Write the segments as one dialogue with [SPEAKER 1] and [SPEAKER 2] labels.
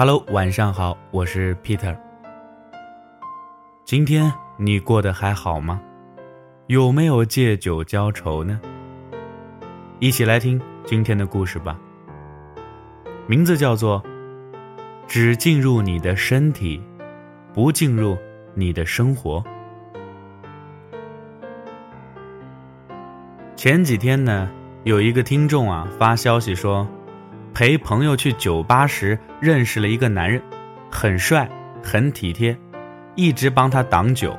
[SPEAKER 1] Hello，晚上好，我是 Peter。今天你过得还好吗？有没有借酒浇愁呢？一起来听今天的故事吧。名字叫做“只进入你的身体，不进入你的生活”。前几天呢，有一个听众啊发消息说。陪朋友去酒吧时，认识了一个男人，很帅，很体贴，一直帮他挡酒。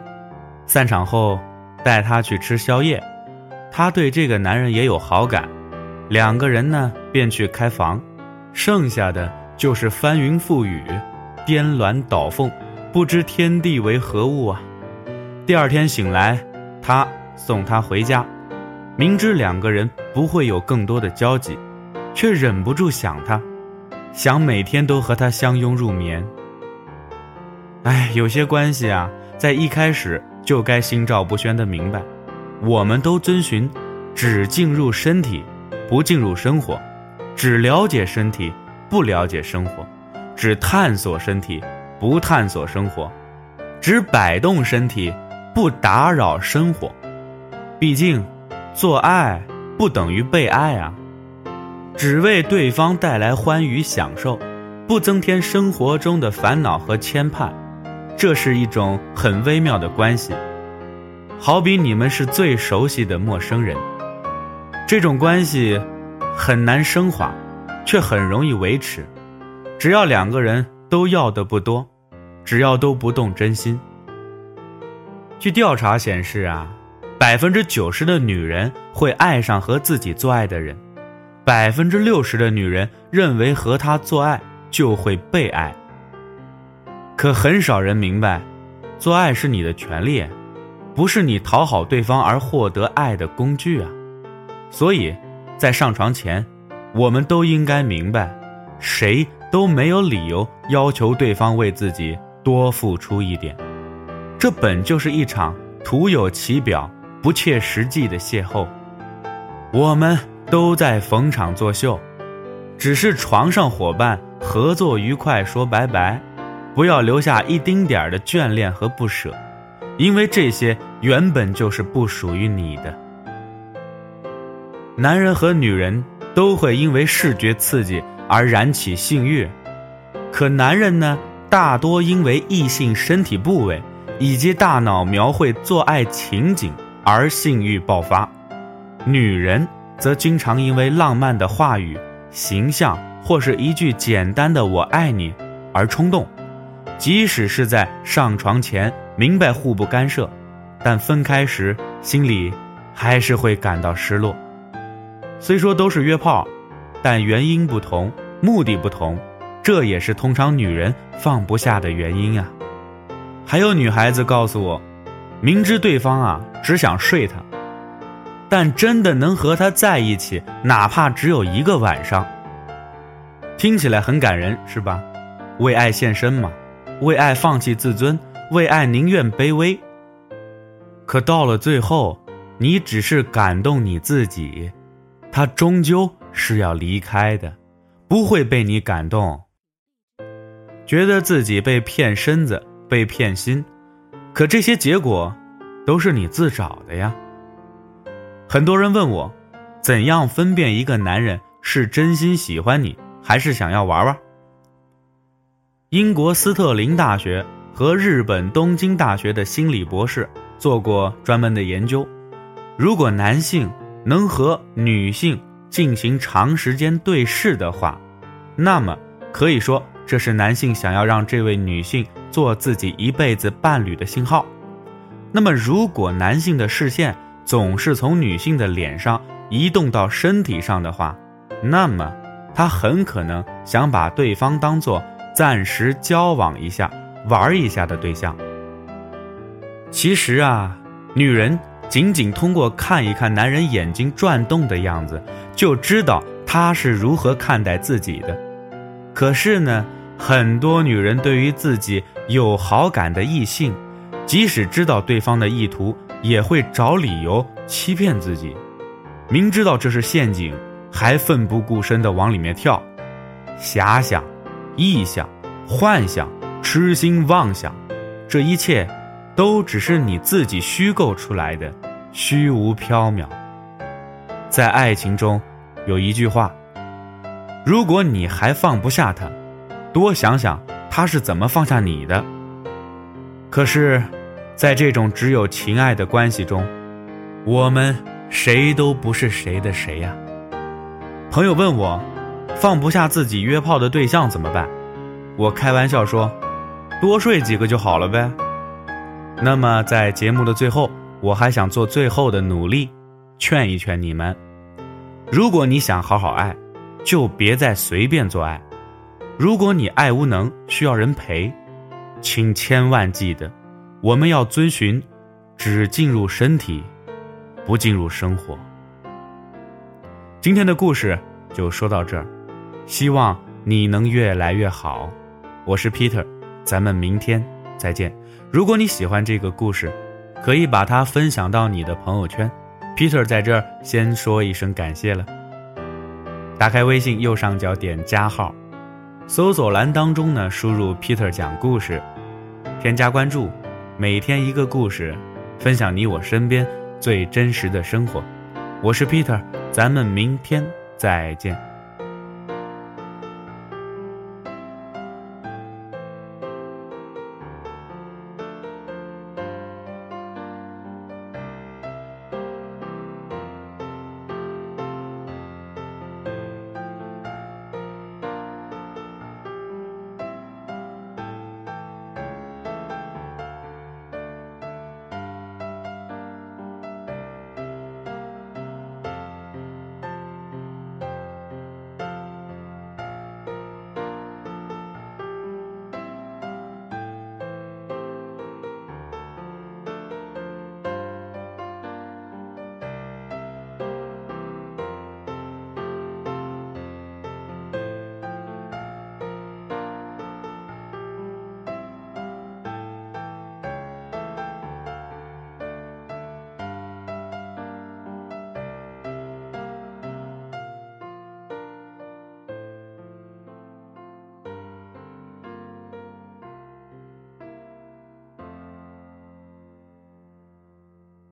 [SPEAKER 1] 散场后，带他去吃宵夜，他对这个男人也有好感，两个人呢便去开房，剩下的就是翻云覆雨，颠鸾倒凤，不知天地为何物啊。第二天醒来，他送她回家，明知两个人不会有更多的交集。却忍不住想他，想每天都和他相拥入眠。哎，有些关系啊，在一开始就该心照不宣的明白，我们都遵循只进入身体，不进入生活；只了解身体，不了解生活；只探索身体，不探索生活；只摆动身体，不打扰生活。毕竟，做爱不等于被爱啊。只为对方带来欢愉享受，不增添生活中的烦恼和牵绊，这是一种很微妙的关系。好比你们是最熟悉的陌生人，这种关系很难升华，却很容易维持。只要两个人都要的不多，只要都不动真心。据调查显示啊，百分之九十的女人会爱上和自己做爱的人。百分之六十的女人认为和他做爱就会被爱，可很少人明白，做爱是你的权利，不是你讨好对方而获得爱的工具啊。所以，在上床前，我们都应该明白，谁都没有理由要求对方为自己多付出一点，这本就是一场徒有其表、不切实际的邂逅。我们。都在逢场作秀，只是床上伙伴合作愉快，说拜拜，不要留下一丁点儿的眷恋和不舍，因为这些原本就是不属于你的。男人和女人都会因为视觉刺激而燃起性欲，可男人呢，大多因为异性身体部位以及大脑描绘做爱情景而性欲爆发，女人。则经常因为浪漫的话语、形象或是一句简单的“我爱你”而冲动，即使是在上床前明白互不干涉，但分开时心里还是会感到失落。虽说都是约炮，但原因不同，目的不同，这也是通常女人放不下的原因啊。还有女孩子告诉我，明知对方啊只想睡她。但真的能和他在一起，哪怕只有一个晚上，听起来很感人，是吧？为爱献身嘛，为爱放弃自尊，为爱宁愿卑微。可到了最后，你只是感动你自己，他终究是要离开的，不会被你感动。觉得自己被骗身子，被骗心，可这些结果，都是你自找的呀。很多人问我，怎样分辨一个男人是真心喜欢你，还是想要玩玩？英国斯特林大学和日本东京大学的心理博士做过专门的研究。如果男性能和女性进行长时间对视的话，那么可以说这是男性想要让这位女性做自己一辈子伴侣的信号。那么，如果男性的视线，总是从女性的脸上移动到身体上的话，那么他很可能想把对方当做暂时交往一下、玩一下的对象。其实啊，女人仅仅通过看一看男人眼睛转动的样子，就知道他是如何看待自己的。可是呢，很多女人对于自己有好感的异性，即使知道对方的意图。也会找理由欺骗自己，明知道这是陷阱，还奋不顾身地往里面跳。遐想、臆想、幻想、痴心妄想，这一切都只是你自己虚构出来的，虚无缥缈。在爱情中，有一句话：如果你还放不下他，多想想他是怎么放下你的。可是，在这种只有情爱的关系中，我们谁都不是谁的谁呀。朋友问我，放不下自己约炮的对象怎么办？我开玩笑说，多睡几个就好了呗。那么在节目的最后，我还想做最后的努力，劝一劝你们：如果你想好好爱，就别再随便做爱；如果你爱无能，需要人陪，请千万记得，我们要遵循，只进入身体，不进入生活。今天的故事就说到这儿，希望你能越来越好。我是 Peter，咱们明天再见。如果你喜欢这个故事，可以把它分享到你的朋友圈。Peter 在这儿先说一声感谢了。打开微信右上角点加号，搜索栏当中呢输入 Peter 讲故事，添加关注，每天一个故事，分享你我身边最真实的生活。我是 Peter。咱们明天再见。